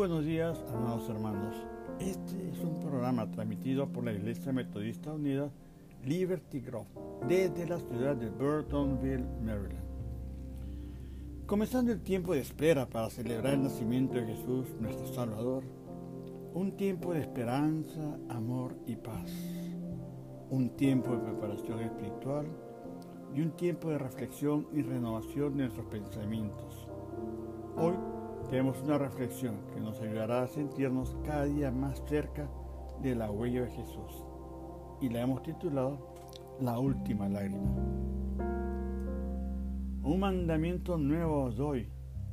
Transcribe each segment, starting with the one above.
buenos días, amados hermanos. Este es un programa transmitido por la Iglesia Metodista Unida Liberty Grove desde la ciudad de Burtonville, Maryland. Comenzando el tiempo de espera para celebrar el nacimiento de Jesús, nuestro Salvador, un tiempo de esperanza, amor y paz, un tiempo de preparación espiritual y un tiempo de reflexión y renovación de nuestros pensamientos. Hoy tenemos una reflexión que nos ayudará a sentirnos cada día más cerca de la huella de Jesús y la hemos titulado La última lágrima. Un mandamiento nuevo os doy,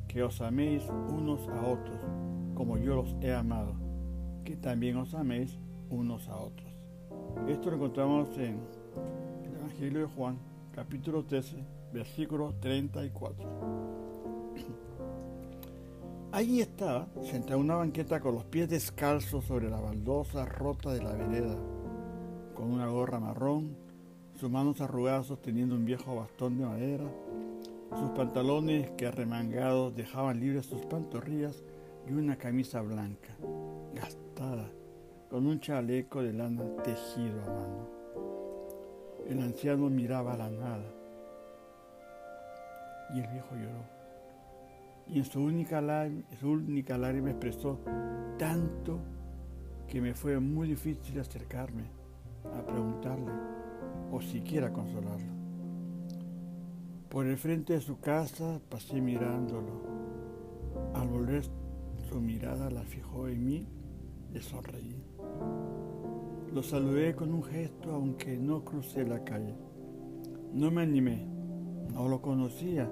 que os améis unos a otros, como yo los he amado, que también os améis unos a otros. Esto lo encontramos en el Evangelio de Juan, capítulo 13, versículo 34. Allí estaba, sentada en una banqueta con los pies descalzos sobre la baldosa rota de la vereda, con una gorra marrón, sus manos arrugadas sosteniendo un viejo bastón de madera, sus pantalones que arremangados dejaban libres sus pantorrillas y una camisa blanca, gastada, con un chaleco de lana tejido a mano. El anciano miraba a la nada y el viejo lloró y en su única, lágrima, su única lágrima expresó tanto que me fue muy difícil acercarme a preguntarle o siquiera consolarlo. Por el frente de su casa pasé mirándolo. Al volver su mirada la fijó en mí, le sonreí. Lo saludé con un gesto aunque no crucé la calle. No me animé, no lo conocía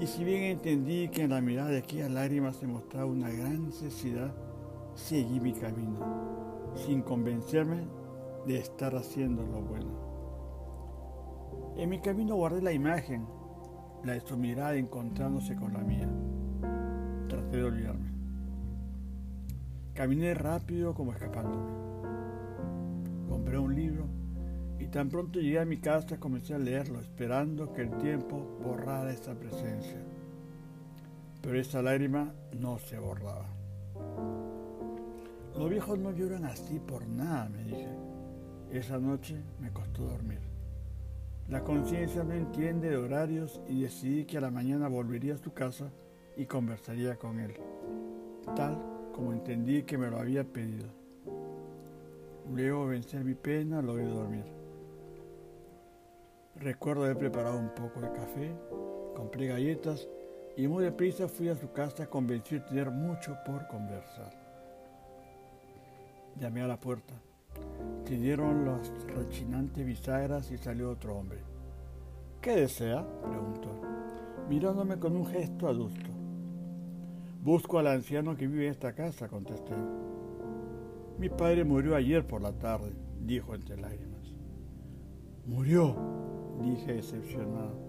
y si bien entendí que en la mirada de aquellas lágrimas se mostraba una gran necesidad, seguí mi camino, sin convencerme de estar haciendo lo bueno. En mi camino guardé la imagen, la de encontrándose con la mía. Traté de olvidarme. Caminé rápido como escapándome. Compré un libro y tan pronto llegué a mi casa comencé a leerlo, esperando que el tiempo borrara esa presencia. Pero esa lágrima no se borraba. Los viejos no lloran así por nada, me dije. Esa noche me costó dormir. La conciencia no entiende de horarios y decidí que a la mañana volvería a su casa y conversaría con él, tal como entendí que me lo había pedido. Luego vencer mi pena, logré dormir. Recuerdo haber preparado un poco de café, compré galletas y muy deprisa fui a su casa convencido de tener mucho por conversar. Llamé a la puerta. dieron las rechinantes bisagras y salió otro hombre. ¿Qué desea? preguntó, mirándome con un gesto adusto. Busco al anciano que vive en esta casa, contesté. Mi padre murió ayer por la tarde, dijo entre lágrimas. Murió, dije decepcionado.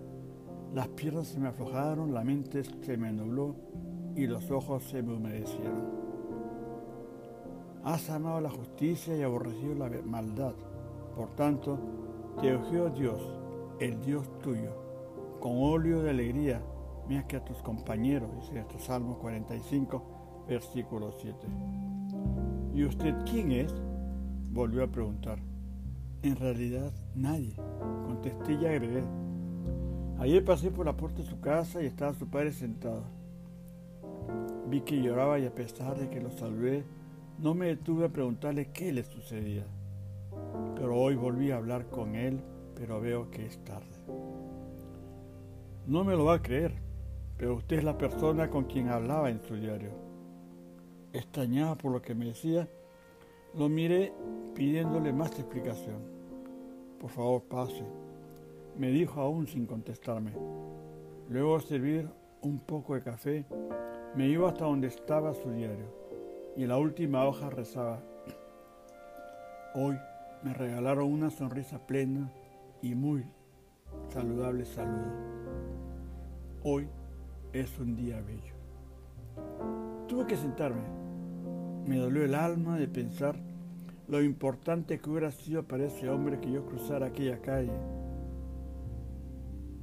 Las piernas se me aflojaron, la mente se me nubló y los ojos se me humedecieron. Has amado la justicia y aborrecido la maldad. Por tanto, te ungió Dios, el Dios tuyo, con óleo de alegría, más que a tus compañeros, dice este Salmo 45, versículo 7. ¿Y usted quién es? Volvió a preguntar. En realidad, nadie, contesté y agregué. Ayer pasé por la puerta de su casa y estaba su padre sentado. Vi que lloraba y a pesar de que lo salvé, no me detuve a preguntarle qué le sucedía. Pero hoy volví a hablar con él, pero veo que es tarde. No me lo va a creer, pero usted es la persona con quien hablaba en su diario. Extrañado por lo que me decía, lo miré pidiéndole más explicación. Por favor, pase, me dijo aún sin contestarme. Luego de servir un poco de café, me iba hasta donde estaba su diario y en la última hoja rezaba, hoy me regalaron una sonrisa plena y muy saludable saludo. Hoy es un día bello. Tuve que sentarme me dolió el alma de pensar lo importante que hubiera sido para ese hombre que yo cruzara aquella calle.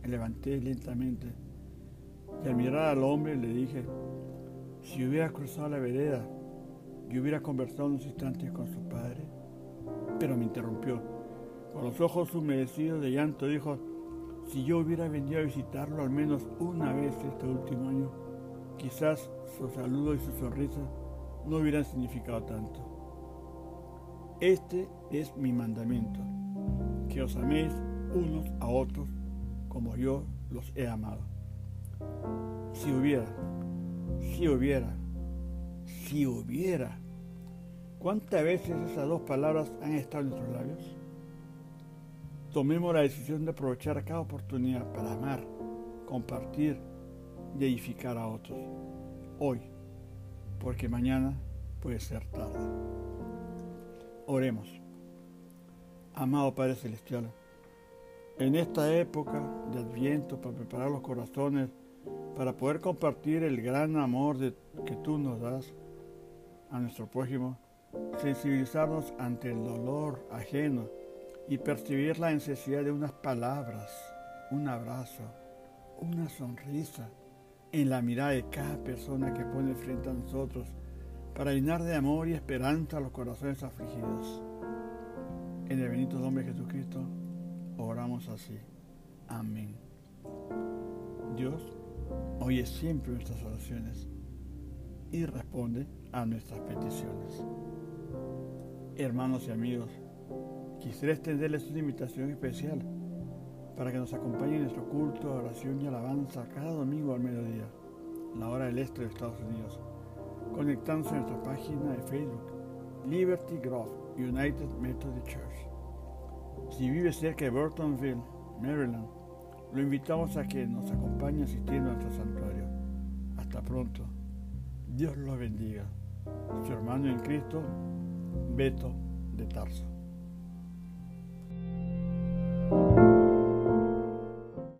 Me levanté lentamente y al mirar al hombre le dije, Si hubiera cruzado la vereda y hubiera conversado unos instantes con su padre, pero me interrumpió. Con los ojos humedecidos de llanto dijo, si yo hubiera venido a visitarlo al menos una vez este último año, quizás su saludo y su sonrisa no hubieran significado tanto. Este es mi mandamiento, que os améis unos a otros como yo los he amado. Si hubiera, si hubiera, si hubiera, ¿cuántas veces esas dos palabras han estado en nuestros labios? Tomemos la decisión de aprovechar cada oportunidad para amar, compartir y edificar a otros. Hoy, porque mañana puede ser tarde. Oremos. Amado Padre Celestial, en esta época de Adviento para preparar los corazones, para poder compartir el gran amor que tú nos das a nuestro prójimo, sensibilizarnos ante el dolor ajeno y percibir la necesidad de unas palabras, un abrazo, una sonrisa en la mirada de cada persona que pone frente a nosotros para llenar de amor y esperanza a los corazones afligidos. En el bendito nombre de Jesucristo, oramos así. Amén. Dios oye siempre nuestras oraciones y responde a nuestras peticiones. Hermanos y amigos, quisiera extenderles una invitación especial para que nos acompañen en nuestro culto, oración y alabanza cada domingo al mediodía, la hora del este de Estados Unidos conectándose a nuestra página de Facebook, Liberty Grove United Methodist Church. Si vive cerca de Burtonville, Maryland, lo invitamos a que nos acompañe asistiendo a nuestro santuario. Hasta pronto. Dios lo bendiga. Su hermano en Cristo, Beto de Tarso.